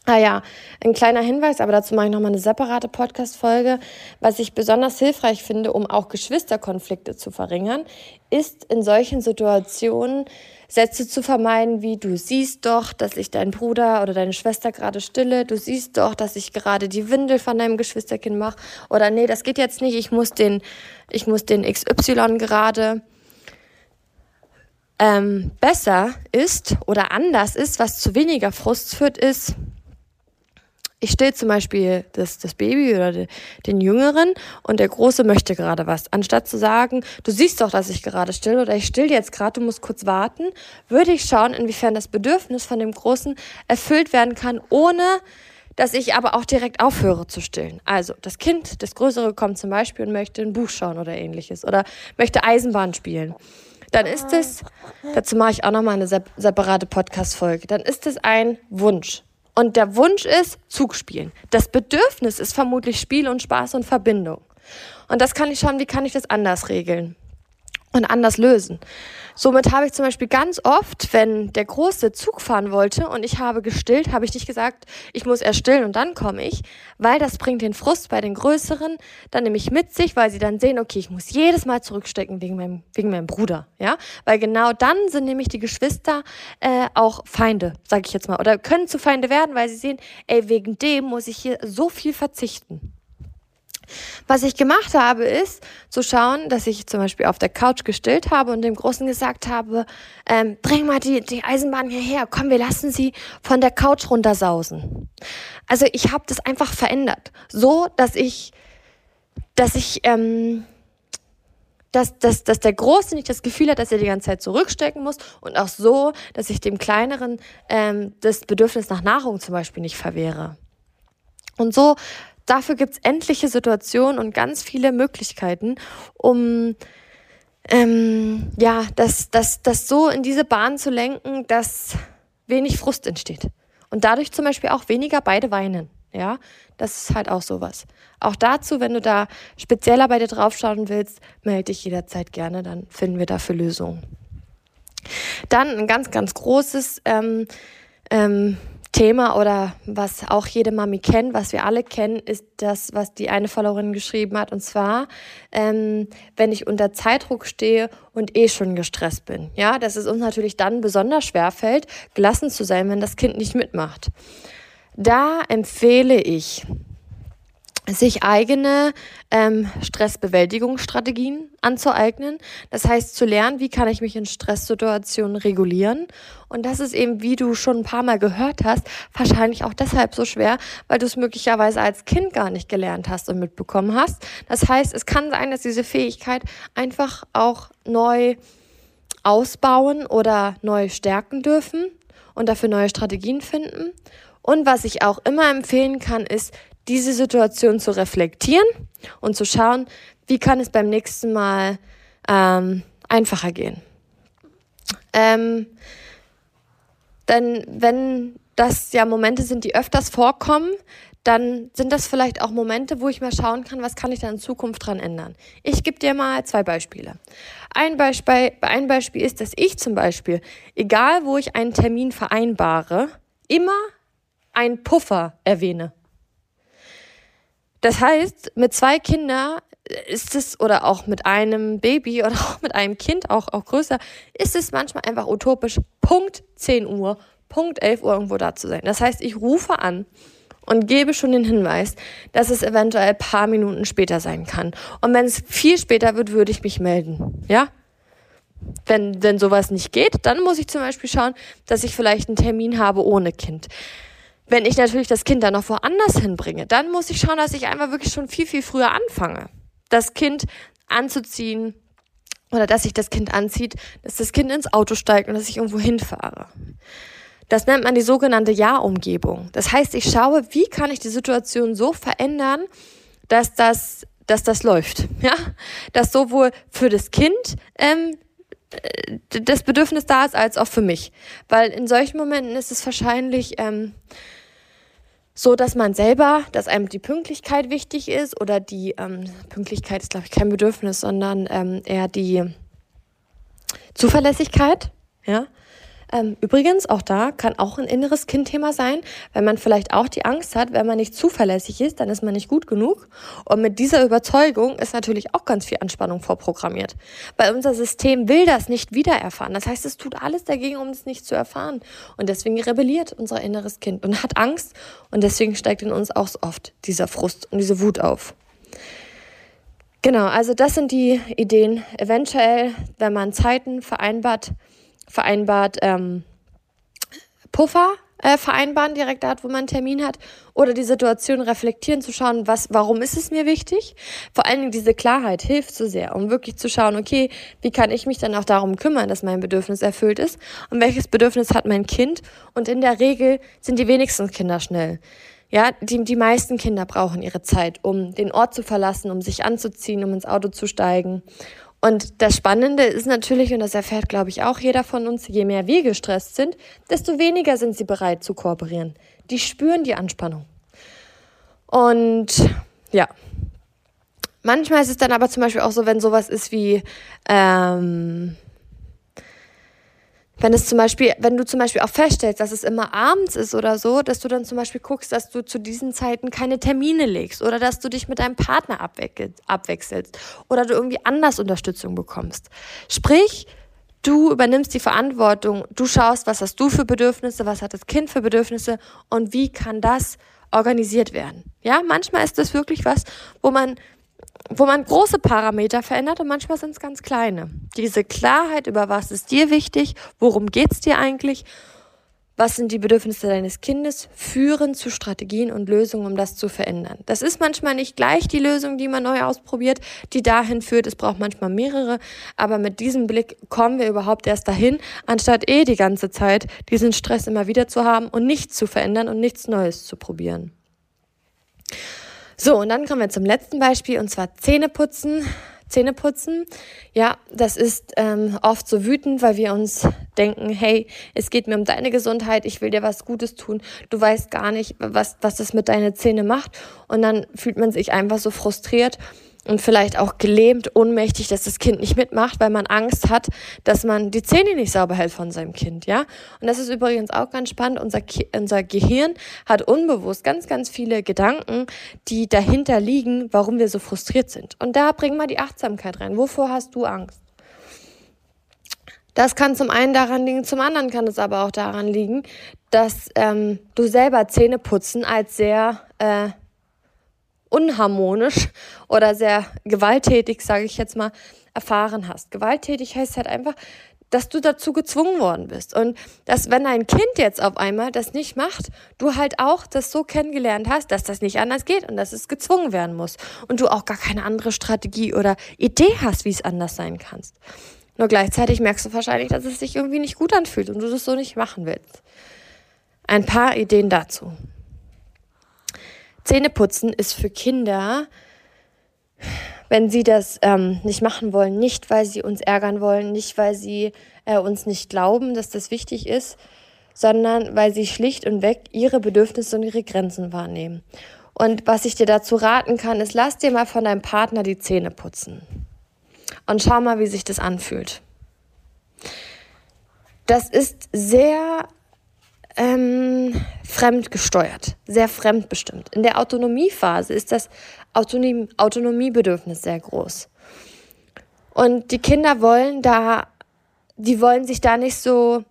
S1: Ah ja, ein kleiner Hinweis, aber dazu mache ich nochmal eine separate Podcast-Folge. Was ich besonders hilfreich finde, um auch Geschwisterkonflikte zu verringern, ist in solchen Situationen Sätze zu vermeiden wie du siehst doch, dass ich deinen Bruder oder deine Schwester gerade stille, du siehst doch, dass ich gerade die Windel von deinem Geschwisterkind mache oder nee, das geht jetzt nicht, ich muss den, ich muss den XY gerade. Ähm, besser ist oder anders ist, was zu weniger Frust führt, ist, ich still zum Beispiel das, das Baby oder den Jüngeren und der Große möchte gerade was. Anstatt zu sagen, du siehst doch, dass ich gerade still oder ich still jetzt gerade, du musst kurz warten, würde ich schauen, inwiefern das Bedürfnis von dem Großen erfüllt werden kann, ohne dass ich aber auch direkt aufhöre zu stillen. Also das Kind, das Größere kommt zum Beispiel und möchte ein Buch schauen oder ähnliches oder möchte Eisenbahn spielen dann ist es, dazu mache ich auch nochmal eine separate Podcast-Folge, dann ist es ein Wunsch. Und der Wunsch ist Zug spielen. Das Bedürfnis ist vermutlich Spiel und Spaß und Verbindung. Und das kann ich schauen, wie kann ich das anders regeln? Und anders lösen. Somit habe ich zum Beispiel ganz oft, wenn der Große Zug fahren wollte und ich habe gestillt, habe ich nicht gesagt, ich muss erst stillen und dann komme ich, weil das bringt den Frust bei den Größeren dann nämlich mit sich, weil sie dann sehen, okay, ich muss jedes Mal zurückstecken wegen meinem, wegen meinem Bruder, ja, weil genau dann sind nämlich die Geschwister äh, auch Feinde, sage ich jetzt mal, oder können zu Feinde werden, weil sie sehen, ey, wegen dem muss ich hier so viel verzichten. Was ich gemacht habe, ist zu schauen, dass ich zum Beispiel auf der Couch gestillt habe und dem Großen gesagt habe, ähm, bring mal die, die Eisenbahn hierher, komm, wir lassen sie von der Couch runtersausen. Also ich habe das einfach verändert, so dass ich, dass ich, ähm, dass, dass, dass der Große nicht das Gefühl hat, dass er die ganze Zeit zurückstecken muss und auch so, dass ich dem Kleineren ähm, das Bedürfnis nach Nahrung zum Beispiel nicht verwehre. Und so dafür gibt es endliche Situationen und ganz viele Möglichkeiten, um ähm, ja, das, das, das so in diese Bahn zu lenken, dass wenig Frust entsteht. Und dadurch zum Beispiel auch weniger beide weinen. Ja, das ist halt auch sowas. Auch dazu, wenn du da spezieller bei dir draufschauen willst, melde dich jederzeit gerne, dann finden wir dafür Lösungen. Dann ein ganz, ganz großes ähm, ähm, Thema oder was auch jede Mami kennt, was wir alle kennen, ist das, was die eine Followerin geschrieben hat. Und zwar, ähm, wenn ich unter Zeitdruck stehe und eh schon gestresst bin. Ja, dass es uns natürlich dann besonders schwer fällt, gelassen zu sein, wenn das Kind nicht mitmacht. Da empfehle ich, sich eigene ähm, Stressbewältigungsstrategien anzueignen. Das heißt, zu lernen, wie kann ich mich in Stresssituationen regulieren. Und das ist eben, wie du schon ein paar Mal gehört hast, wahrscheinlich auch deshalb so schwer, weil du es möglicherweise als Kind gar nicht gelernt hast und mitbekommen hast. Das heißt, es kann sein, dass diese Fähigkeit einfach auch neu ausbauen oder neu stärken dürfen und dafür neue Strategien finden. Und was ich auch immer empfehlen kann, ist, diese Situation zu reflektieren und zu schauen, wie kann es beim nächsten Mal ähm, einfacher gehen. Ähm, denn wenn das ja Momente sind, die öfters vorkommen, dann sind das vielleicht auch Momente, wo ich mal schauen kann, was kann ich da in Zukunft dran ändern. Ich gebe dir mal zwei Beispiele. Ein Beispiel, ein Beispiel ist, dass ich zum Beispiel, egal wo ich einen Termin vereinbare, immer einen Puffer erwähne. Das heißt, mit zwei Kindern ist es, oder auch mit einem Baby oder auch mit einem Kind, auch, auch größer, ist es manchmal einfach utopisch, Punkt 10 Uhr, Punkt 11 Uhr irgendwo da zu sein. Das heißt, ich rufe an und gebe schon den Hinweis, dass es eventuell paar Minuten später sein kann. Und wenn es viel später wird, würde ich mich melden. Ja? Wenn, wenn sowas nicht geht, dann muss ich zum Beispiel schauen, dass ich vielleicht einen Termin habe ohne Kind. Wenn ich natürlich das Kind dann noch woanders hinbringe, dann muss ich schauen, dass ich einfach wirklich schon viel, viel früher anfange. Das Kind anzuziehen oder dass sich das Kind anzieht, dass das Kind ins Auto steigt und dass ich irgendwo hinfahre. Das nennt man die sogenannte Ja-Umgebung. Das heißt, ich schaue, wie kann ich die Situation so verändern, dass das, dass das läuft. Ja? Dass sowohl für das Kind ähm, äh, das Bedürfnis da ist, als auch für mich. Weil in solchen Momenten ist es wahrscheinlich ähm, so dass man selber, dass einem die Pünktlichkeit wichtig ist oder die ähm, Pünktlichkeit ist, glaube ich, kein Bedürfnis, sondern ähm, eher die Zuverlässigkeit, ja, ähm, übrigens, auch da kann auch ein inneres Kindthema sein, wenn man vielleicht auch die Angst hat, wenn man nicht zuverlässig ist, dann ist man nicht gut genug. Und mit dieser Überzeugung ist natürlich auch ganz viel Anspannung vorprogrammiert. Weil unser System will das nicht wiedererfahren. Das heißt, es tut alles dagegen, um es nicht zu erfahren. Und deswegen rebelliert unser inneres Kind und hat Angst. Und deswegen steigt in uns auch so oft dieser Frust und diese Wut auf. Genau, also das sind die Ideen. Eventuell, wenn man Zeiten vereinbart, vereinbart, ähm, Puffer äh, vereinbaren, direkt dort, wo man einen Termin hat, oder die Situation reflektieren, zu schauen, was, warum ist es mir wichtig? Vor allen Dingen diese Klarheit hilft so sehr, um wirklich zu schauen, okay, wie kann ich mich dann auch darum kümmern, dass mein Bedürfnis erfüllt ist und welches Bedürfnis hat mein Kind? Und in der Regel sind die wenigsten Kinder schnell. Ja, die, die meisten Kinder brauchen ihre Zeit, um den Ort zu verlassen, um sich anzuziehen, um ins Auto zu steigen. Und das Spannende ist natürlich, und das erfährt, glaube ich, auch jeder von uns, je mehr wir gestresst sind, desto weniger sind sie bereit zu kooperieren. Die spüren die Anspannung. Und ja, Manchmal ist es dann aber zum Beispiel auch so, wenn sowas ist wie, ähm, wenn es zum Beispiel, wenn du zum Beispiel auch feststellst, dass es immer abends ist oder so, dass du dann zum Beispiel guckst, dass du zu diesen Zeiten keine Termine legst oder dass du dich mit deinem Partner abwechselst oder du irgendwie anders Unterstützung bekommst. Sprich, du übernimmst die Verantwortung, du schaust, was hast du für Bedürfnisse, was hat das Kind für Bedürfnisse und wie kann das organisiert werden. Ja, manchmal ist das wirklich was, wo man wo man große Parameter verändert und manchmal sind es ganz kleine. Diese Klarheit über was ist dir wichtig, worum geht es dir eigentlich, was sind die Bedürfnisse deines Kindes, führen zu Strategien und Lösungen, um das zu verändern. Das ist manchmal nicht gleich die Lösung, die man neu ausprobiert, die dahin führt. Es braucht manchmal mehrere, aber mit diesem Blick kommen wir überhaupt erst dahin, anstatt eh die ganze Zeit diesen Stress immer wieder zu haben und nichts zu verändern und nichts Neues zu probieren. So, und dann kommen wir zum letzten Beispiel und zwar Zähneputzen. Zähneputzen, ja, das ist ähm, oft so wütend, weil wir uns denken, hey, es geht mir um deine Gesundheit, ich will dir was Gutes tun, du weißt gar nicht, was, was das mit deinen Zähnen macht. Und dann fühlt man sich einfach so frustriert und vielleicht auch gelähmt, ohnmächtig, dass das Kind nicht mitmacht, weil man Angst hat, dass man die Zähne nicht sauber hält von seinem Kind, ja. Und das ist übrigens auch ganz spannend. Unser, Ki unser Gehirn hat unbewusst ganz, ganz viele Gedanken, die dahinter liegen, warum wir so frustriert sind. Und da bringen wir die Achtsamkeit rein. Wovor hast du Angst? Das kann zum einen daran liegen, zum anderen kann es aber auch daran liegen, dass ähm, du selber Zähne putzen als sehr äh, unharmonisch oder sehr gewalttätig, sage ich jetzt mal, erfahren hast. Gewalttätig heißt halt einfach, dass du dazu gezwungen worden bist. Und dass, wenn ein Kind jetzt auf einmal das nicht macht, du halt auch das so kennengelernt hast, dass das nicht anders geht und dass es gezwungen werden muss. Und du auch gar keine andere Strategie oder Idee hast, wie es anders sein kannst. Nur gleichzeitig merkst du wahrscheinlich, dass es sich irgendwie nicht gut anfühlt und du das so nicht machen willst. Ein paar Ideen dazu. Zähneputzen ist für Kinder, wenn sie das ähm, nicht machen wollen, nicht weil sie uns ärgern wollen, nicht weil sie äh, uns nicht glauben, dass das wichtig ist, sondern weil sie schlicht und weg ihre Bedürfnisse und ihre Grenzen wahrnehmen. Und was ich dir dazu raten kann, ist, lass dir mal von deinem Partner die Zähne putzen. Und schau mal, wie sich das anfühlt. Das ist sehr ähm, fremdgesteuert, sehr fremdbestimmt. In der Autonomiephase ist das Autonomie, Autonomiebedürfnis sehr groß. Und die Kinder wollen da, die wollen sich da nicht so,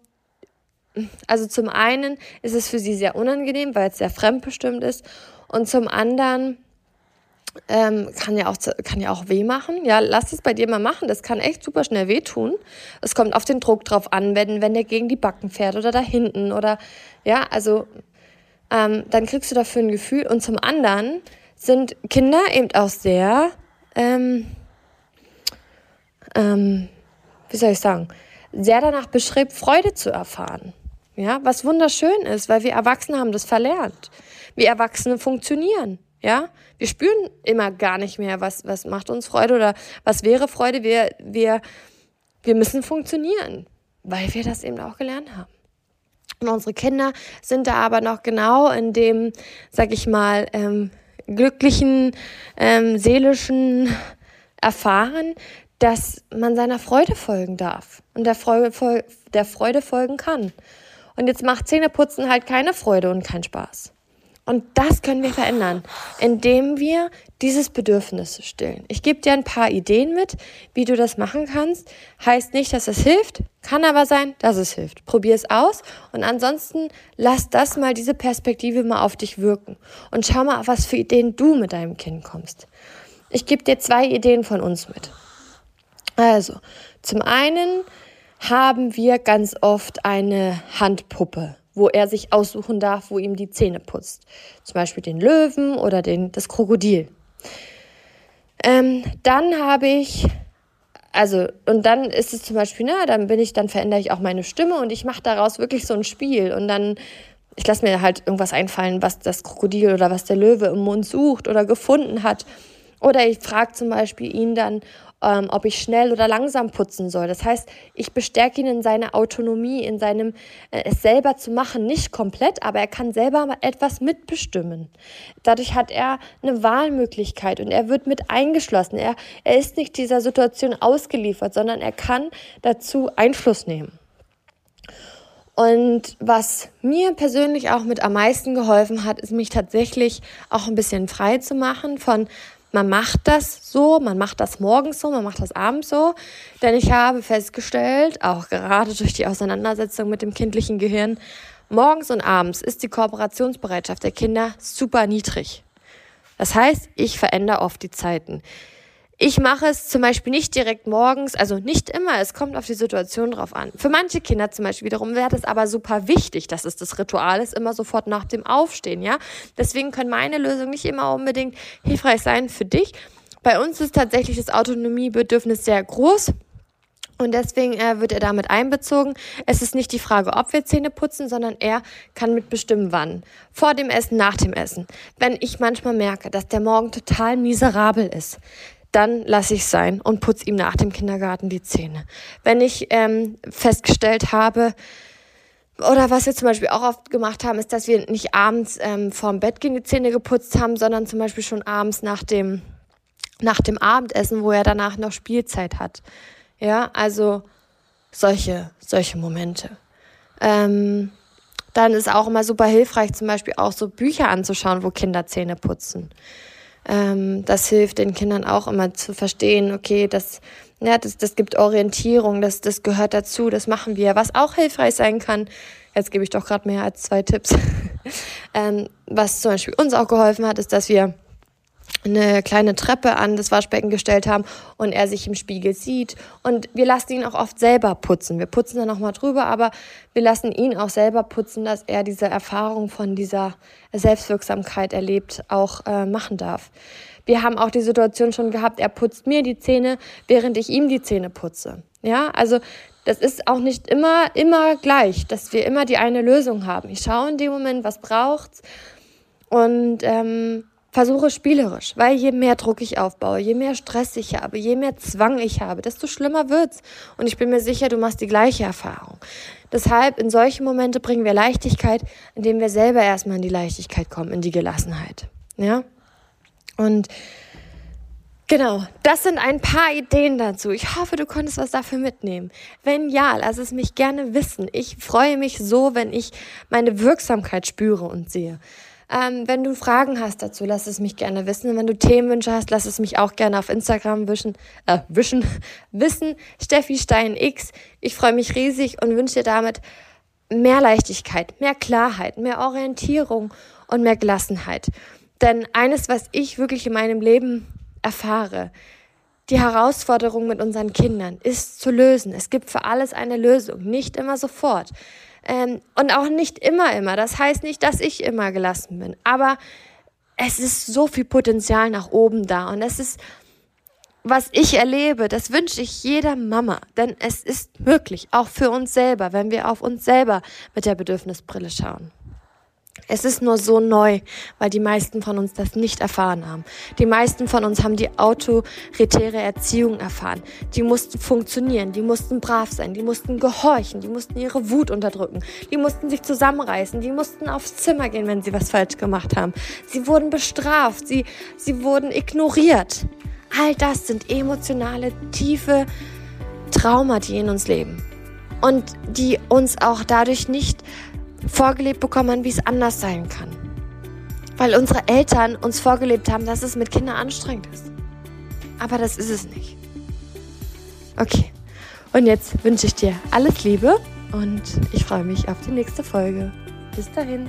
S1: also zum einen ist es für sie sehr unangenehm, weil es sehr fremdbestimmt ist. Und zum anderen ähm, kann ja auch kann ja auch weh machen. Ja, lass es bei dir mal machen. Das kann echt super schnell wehtun. Es kommt auf den Druck drauf an, wenn wenn der gegen die Backen fährt oder da hinten oder ja, also ähm, dann kriegst du dafür ein Gefühl. Und zum anderen sind Kinder eben auch sehr, ähm, ähm, wie soll ich sagen, sehr danach beschreibt, Freude zu erfahren. Ja, was wunderschön ist, weil wir Erwachsene haben das verlernt. Wir Erwachsene funktionieren. Ja, wir spüren immer gar nicht mehr, was, was macht uns Freude oder was wäre Freude. Wir, wir, wir müssen funktionieren, weil wir das eben auch gelernt haben. Und unsere Kinder sind da aber noch genau in dem, sag ich mal, ähm, glücklichen, ähm, seelischen Erfahren, dass man seiner Freude folgen darf und der Freude, der Freude folgen kann. Und jetzt macht Zähneputzen halt keine Freude und keinen Spaß. Und das können wir verändern, indem wir dieses Bedürfnis stillen. Ich gebe dir ein paar Ideen mit, wie du das machen kannst. Heißt nicht, dass es hilft, kann aber sein, dass es hilft. Probier es aus und ansonsten lass das mal, diese Perspektive mal auf dich wirken und schau mal, was für Ideen du mit deinem Kind kommst. Ich gebe dir zwei Ideen von uns mit. Also, zum einen haben wir ganz oft eine Handpuppe wo er sich aussuchen darf, wo ihm die Zähne putzt. Zum Beispiel den Löwen oder den, das Krokodil. Ähm, dann habe ich, also, und dann ist es zum Beispiel, na, dann bin ich, dann verändere ich auch meine Stimme und ich mache daraus wirklich so ein Spiel und dann, ich lasse mir halt irgendwas einfallen, was das Krokodil oder was der Löwe im Mund sucht oder gefunden hat. Oder ich frage zum Beispiel ihn dann, ähm, ob ich schnell oder langsam putzen soll. Das heißt, ich bestärke ihn in seiner Autonomie, in seinem äh, es selber zu machen, nicht komplett, aber er kann selber etwas mitbestimmen. Dadurch hat er eine Wahlmöglichkeit und er wird mit eingeschlossen. Er, er ist nicht dieser Situation ausgeliefert, sondern er kann dazu Einfluss nehmen. Und was mir persönlich auch mit am meisten geholfen hat, ist mich tatsächlich auch ein bisschen frei zu machen von man macht das so, man macht das morgens so, man macht das abends so. Denn ich habe festgestellt, auch gerade durch die Auseinandersetzung mit dem kindlichen Gehirn, morgens und abends ist die Kooperationsbereitschaft der Kinder super niedrig. Das heißt, ich verändere oft die Zeiten. Ich mache es zum Beispiel nicht direkt morgens, also nicht immer, es kommt auf die Situation drauf an. Für manche Kinder zum Beispiel wiederum wäre das aber super wichtig, dass es das Ritual ist, immer sofort nach dem Aufstehen, ja. Deswegen können meine Lösungen nicht immer unbedingt hilfreich sein für dich. Bei uns ist tatsächlich das Autonomiebedürfnis sehr groß. Und deswegen äh, wird er damit einbezogen. Es ist nicht die Frage, ob wir Zähne putzen, sondern er kann mitbestimmen, wann. Vor dem Essen, nach dem Essen. Wenn ich manchmal merke, dass der Morgen total miserabel ist, dann lasse ich sein und putze ihm nach dem Kindergarten die Zähne. Wenn ich ähm, festgestellt habe, oder was wir zum Beispiel auch oft gemacht haben, ist, dass wir nicht abends ähm, vorm Bett gehen die Zähne geputzt haben, sondern zum Beispiel schon abends nach dem, nach dem Abendessen, wo er danach noch Spielzeit hat. Ja, also solche, solche Momente. Ähm, dann ist auch immer super hilfreich, zum Beispiel auch so Bücher anzuschauen, wo Kinder Zähne putzen. Ähm, das hilft den Kindern auch immer zu verstehen, okay, das, ja, das, das gibt Orientierung, das, das gehört dazu, das machen wir. Was auch hilfreich sein kann, jetzt gebe ich doch gerade mehr als zwei Tipps, ähm, was zum Beispiel uns auch geholfen hat, ist, dass wir eine kleine Treppe an das Waschbecken gestellt haben und er sich im Spiegel sieht. Und wir lassen ihn auch oft selber putzen. Wir putzen dann nochmal drüber, aber wir lassen ihn auch selber putzen, dass er diese Erfahrung von dieser Selbstwirksamkeit erlebt, auch äh, machen darf. Wir haben auch die Situation schon gehabt, er putzt mir die Zähne, während ich ihm die Zähne putze. Ja, also das ist auch nicht immer, immer gleich, dass wir immer die eine Lösung haben. Ich schaue in dem Moment, was braucht's und ähm, versuche spielerisch, weil je mehr Druck ich aufbaue, je mehr Stress ich habe, je mehr Zwang ich habe, desto schlimmer wird's. Und ich bin mir sicher, du machst die gleiche Erfahrung. Deshalb in solche Momente bringen wir Leichtigkeit, indem wir selber erstmal in die Leichtigkeit kommen, in die Gelassenheit. Ja? Und Genau, das sind ein paar Ideen dazu. Ich hoffe, du konntest was dafür mitnehmen. Wenn ja, lass es mich gerne wissen. Ich freue mich so, wenn ich meine Wirksamkeit spüre und sehe. Ähm, wenn du Fragen hast dazu, lass es mich gerne wissen. Und wenn du Themenwünsche hast, lass es mich auch gerne auf Instagram wischen, äh, wischen, wissen. Steffi Stein X. Ich freue mich riesig und wünsche dir damit mehr Leichtigkeit, mehr Klarheit, mehr Orientierung und mehr Gelassenheit. Denn eines, was ich wirklich in meinem Leben erfahre, die Herausforderung mit unseren Kindern ist zu lösen. Es gibt für alles eine Lösung, nicht immer sofort. Ähm, und auch nicht immer, immer. Das heißt nicht, dass ich immer gelassen bin. Aber es ist so viel Potenzial nach oben da. Und es ist, was ich erlebe, das wünsche ich jeder Mama. Denn es ist möglich, auch für uns selber, wenn wir auf uns selber mit der Bedürfnisbrille schauen. Es ist nur so neu, weil die meisten von uns das nicht erfahren haben. Die meisten von uns haben die autoritäre Erziehung erfahren. Die mussten funktionieren, die mussten brav sein, die mussten gehorchen, die mussten ihre Wut unterdrücken, die mussten sich zusammenreißen, die mussten aufs Zimmer gehen, wenn sie was falsch gemacht haben. Sie wurden bestraft, sie, sie wurden ignoriert. All das sind emotionale, tiefe Trauma, die in uns leben. Und die uns auch dadurch nicht vorgelebt bekommen, wie es anders sein kann. Weil unsere Eltern uns vorgelebt haben, dass es mit Kindern anstrengend ist. Aber das ist es nicht. Okay. Und jetzt wünsche ich dir alles Liebe und ich freue mich auf die nächste Folge. Bis dahin.